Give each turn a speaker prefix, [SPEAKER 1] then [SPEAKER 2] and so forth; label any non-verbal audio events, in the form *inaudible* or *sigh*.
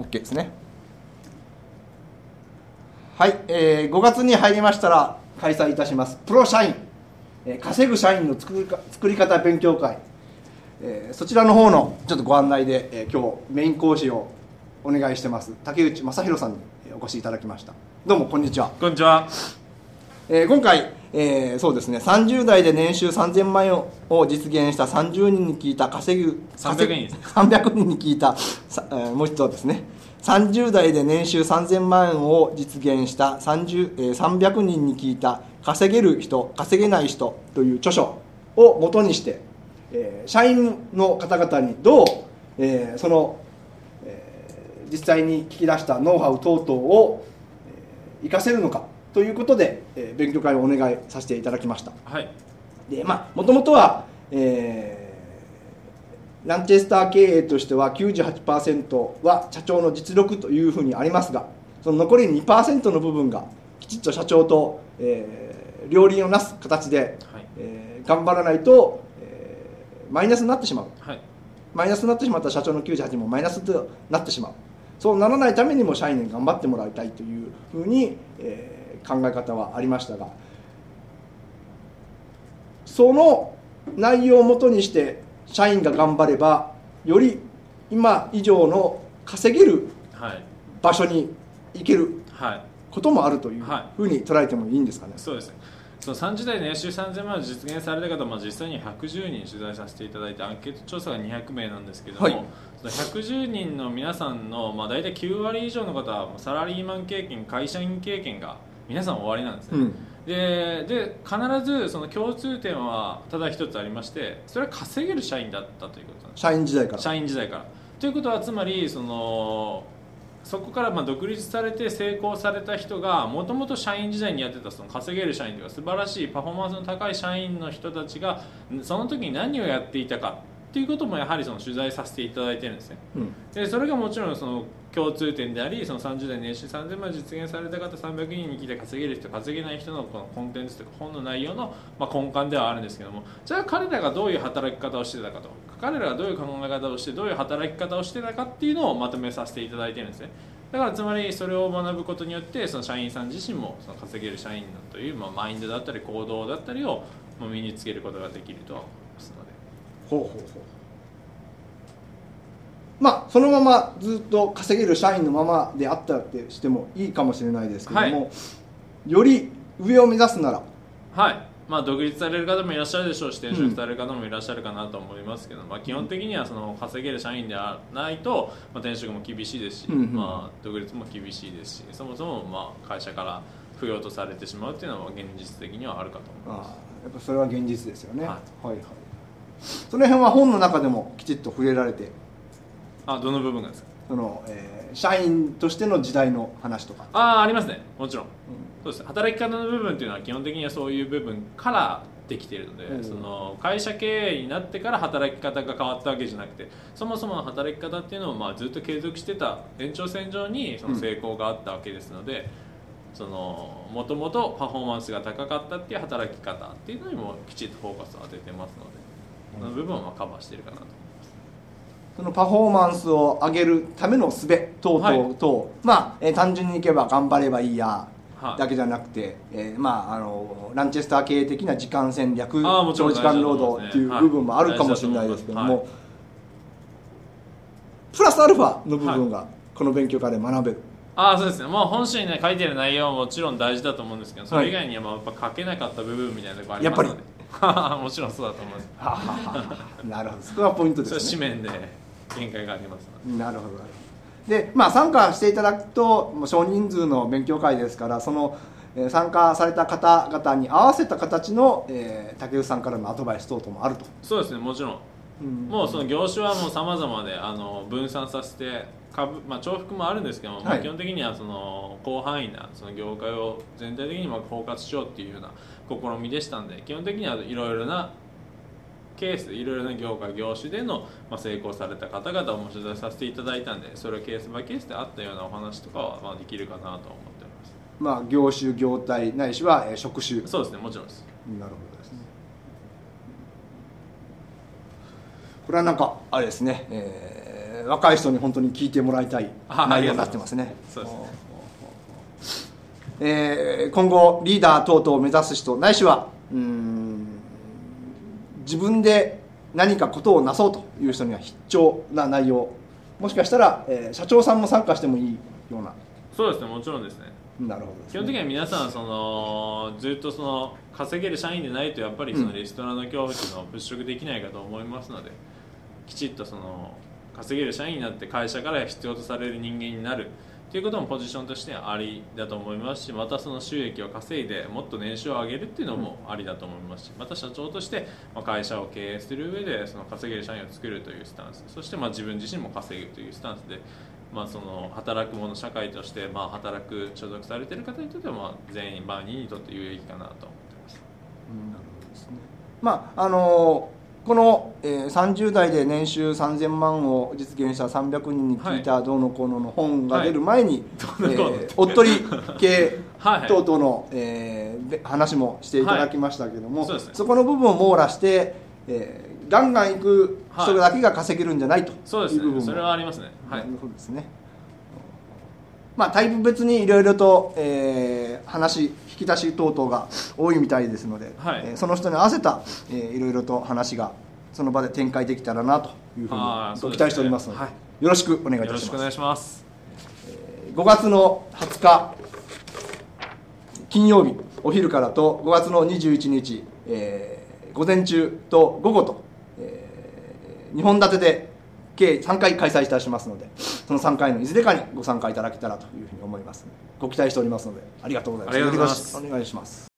[SPEAKER 1] OK ですね。はい、えー5月に入りましたら開催いたします。プロ社員、えー稼ぐ社員の作りか作り方勉強会、えーそちらの方のちょっとご案内で、えー今日メイン講師をお願いしてます。竹内正弘さんにえーお越しいただきました。どうもこんにちは。
[SPEAKER 2] こんにちは。
[SPEAKER 1] えー今回、えーそうですね。30代で年収3000万円を実現した30人に聞いた稼ぐ稼ぐ
[SPEAKER 2] 300人です *laughs*
[SPEAKER 1] 300人に聞いたさ、えーもう一度ですね。30代で年収3000万円を実現した30、えー300人に聞いた稼げる人稼げない人という著書を元にして、えー社員の方々にどう、えーその、えー実際に聞き出したノウハウ等々をえー活かせるのかということで、えー勉強会をお願いさせていただきました
[SPEAKER 2] はい。
[SPEAKER 1] でまあもともとは、えーランチェスター経営としては98%は社長の実力というふうにありますがその残り2%の部分がきちっと社長と、えー両輪をなす形で、
[SPEAKER 2] はい。
[SPEAKER 1] えー頑張らないと、えーマイナスになってしまう
[SPEAKER 2] はい。
[SPEAKER 1] マイナスになってしまったら社長の98もマイナスとなってしまうそうならないためにも社員に頑張ってもらいたいというふうに、えー考え方はありましたがその内容をもとにして社員が頑張ればより今以上の稼げる
[SPEAKER 2] はい。
[SPEAKER 1] 場所に行ける
[SPEAKER 2] はい。
[SPEAKER 1] こともあるという
[SPEAKER 2] は
[SPEAKER 1] ふうに捉えてもいいんですかね？
[SPEAKER 2] そうですね。その30代年収3000万を実現された方、まあ、実際に110人取材させていただいてアンケート調査が200名なんですけども、
[SPEAKER 1] はい
[SPEAKER 2] その110人の皆さんの、まあ、大体9割以上の方はサラリーマン経験会社員経験が皆さん終わりなんですね、
[SPEAKER 1] うん。
[SPEAKER 2] でで必ずその共通点はただ一つありましてそれは稼げる社員だったということなんです。
[SPEAKER 1] 社員時代から。
[SPEAKER 2] 社員時代から。ということはつまりそのそこからまあ独立されて成功された人がもともと社員時代にやってたその稼げる社員というか素晴らしいパフォーマンスの高い社員の人たちがその時に何をやっていたかっていうこともやはりその取材させていただいてるんですね。
[SPEAKER 1] うん。
[SPEAKER 2] でそれがもちろんその共通点でありその30代年収3000万実現された方300人に聞いて稼げる人稼げない人のこのコンテンツとか本の内容のまあ根幹ではあるんですけどもじゃあ彼らがどういう働き方をしてたかと。彼らがどういう考え方をしてどういう働き方をしてたかっていうのをまとめさせていただいてるんですね。だからつまりそれを学ぶことによってその社員さん自身もその稼げる社員というまあマインドだったり行動だったりをまあ身につけることができると。は思います
[SPEAKER 1] ほうほうほう。まあそのままずっと稼げる社員のままであったってしてもいいかもしれないですけども、
[SPEAKER 2] は
[SPEAKER 1] より上を目指すなら。
[SPEAKER 2] はい、まあ、独立される方もいらっしゃるでしょうし転職される方もいらっしゃるかなと思いますけど、まあ、基本的にはその稼げる社員ではないと、まあ、転職も厳しいですし、
[SPEAKER 1] うんうん。
[SPEAKER 2] まあ、独立も厳しいですしそもそもまあ会社から不要とされてしまうっていうのは現実的にはあるかと思います。
[SPEAKER 1] やっぱそれは現実ですよね、
[SPEAKER 2] は
[SPEAKER 1] はいはいその辺は本の中でもきちっと触れられて。
[SPEAKER 2] あどの部分がですか？
[SPEAKER 1] その、えー社員としての時代の話とか、
[SPEAKER 2] ああありますね。もちろん。そうです。働き方の部分っていうのは基本的にはそういう部分からできているので、
[SPEAKER 1] うん。
[SPEAKER 2] その会社経営になってから働き方が変わったわけじゃなくてそもそもの働き方っていうのをまあずっと継続してた延長線上にその成功があったわけですので、そのもともとパフォーマンスが高かったっていう働き方っていうのにもきちっとフォーカスを当ててますので、その部分はまあカバーしているかなと。
[SPEAKER 1] そのパフォーマンスを上げるための術等々と、まあ、えー単純にいけば頑張ればいいや
[SPEAKER 2] はい。
[SPEAKER 1] だけじゃなくて、えーまあ、あのランチェスター経営的な時間戦略長時間労働っていう部分もあるかもしれないですけども、
[SPEAKER 2] はい。
[SPEAKER 1] プラスアルファの部分がこの勉強会で学べる、
[SPEAKER 2] ああそうですね。もう本書に、ね、書いてる内容はもちろん大事だと思うんですけどそれ以外にはまあやっぱ書けなかった部分みたいなところありますので *laughs* もちろんそうだと思います。*laughs*
[SPEAKER 1] なるほど。そこがポイントですね。
[SPEAKER 2] 紙面で限界があります
[SPEAKER 1] なるほどでまあ参加していただくともう少人数の勉強会ですからそのえー参加された方々に合わせた形の、えー竹内さんからのアドバイス等々もあると、
[SPEAKER 2] そうですねもちろんもうその業種はもう様々であの分散させて株、まあ、重複もあるんですけども、まあ
[SPEAKER 1] はい
[SPEAKER 2] 基本的にはその広範囲なその業界を全体的にまあ包括しようっていうような試みでしたんで基本的にはいろいろなケースいろいろな業界業種での、まあ、成功された方々をも取材させていただいたんでそれをケースバイケースであったようなお話とかはまあできるかなと思っております。
[SPEAKER 1] まあ、業種業態ないしは、えー職種。
[SPEAKER 2] そうですねもちろんです。
[SPEAKER 1] なるほどですねこれはなんかあれですね、えーえー若い人に本当に聞いてもらいたい
[SPEAKER 2] あ
[SPEAKER 1] 内容になってますね。
[SPEAKER 2] そうですね。
[SPEAKER 1] えー今後リーダー等々を目指す人ないしはうーん自分で何かことをなそうという人には必聴な内容。もしかしたら、えー社長さんも参加してもいいような。
[SPEAKER 2] そうですねもちろんですね。
[SPEAKER 1] なるほどね。
[SPEAKER 2] 基本的には皆さんそのずっとその稼げる社員でないとやっぱりそのリストラの恐怖っていうのを払拭できないかと思いますのできちっとその稼げる社員になって会社から必要とされる人間になるということもポジションとしてありだと思いますしまたその収益を稼いでもっと年収を上げるっていうのもありだと思いますしまた社長として会社を経営する上でその稼げる社員を作るというスタンスそしてまあ自分自身も稼ぐというスタンスでまあ、その働く者社会としてまあ働く所属されている方にとってはまあ全員万人にとって有益かなと思ってます。
[SPEAKER 1] うんなるほどですねまああのーこの、えー30代で年収3000万を実現した300人に聞いたどうのこうのの本が出る前に、
[SPEAKER 2] どうのこうの
[SPEAKER 1] えーおっとり系 *laughs*
[SPEAKER 2] はいはい
[SPEAKER 1] 等々の、えーで話もしていただきましたけども、
[SPEAKER 2] はいそうですね
[SPEAKER 1] この部分を網羅して、えーガンガン行く人だけが稼げるんじゃないと
[SPEAKER 2] そうです
[SPEAKER 1] いう部分も
[SPEAKER 2] ね。それはありますね。はい
[SPEAKER 1] なる。ほどですね。まあ、タイプ別にいろいろと、えー話引き出し等々が多いみたいですので、
[SPEAKER 2] はい。
[SPEAKER 1] えーその人に合わせた、えーいろいろと話がその場で展開できたらなというふうにご期待しておりますので
[SPEAKER 2] はい。
[SPEAKER 1] よろしくお願いい
[SPEAKER 2] よ
[SPEAKER 1] たします。
[SPEAKER 2] ろしくお願いします。
[SPEAKER 1] 5月の20日金曜日お昼からと5月の21日、えー午前中と午後と、え2本立てで計3回開催いたしますのでその3回のいずれかにご参加いただけたらというふうに思います。ご期待しておりますのでありがとうございます。お願いします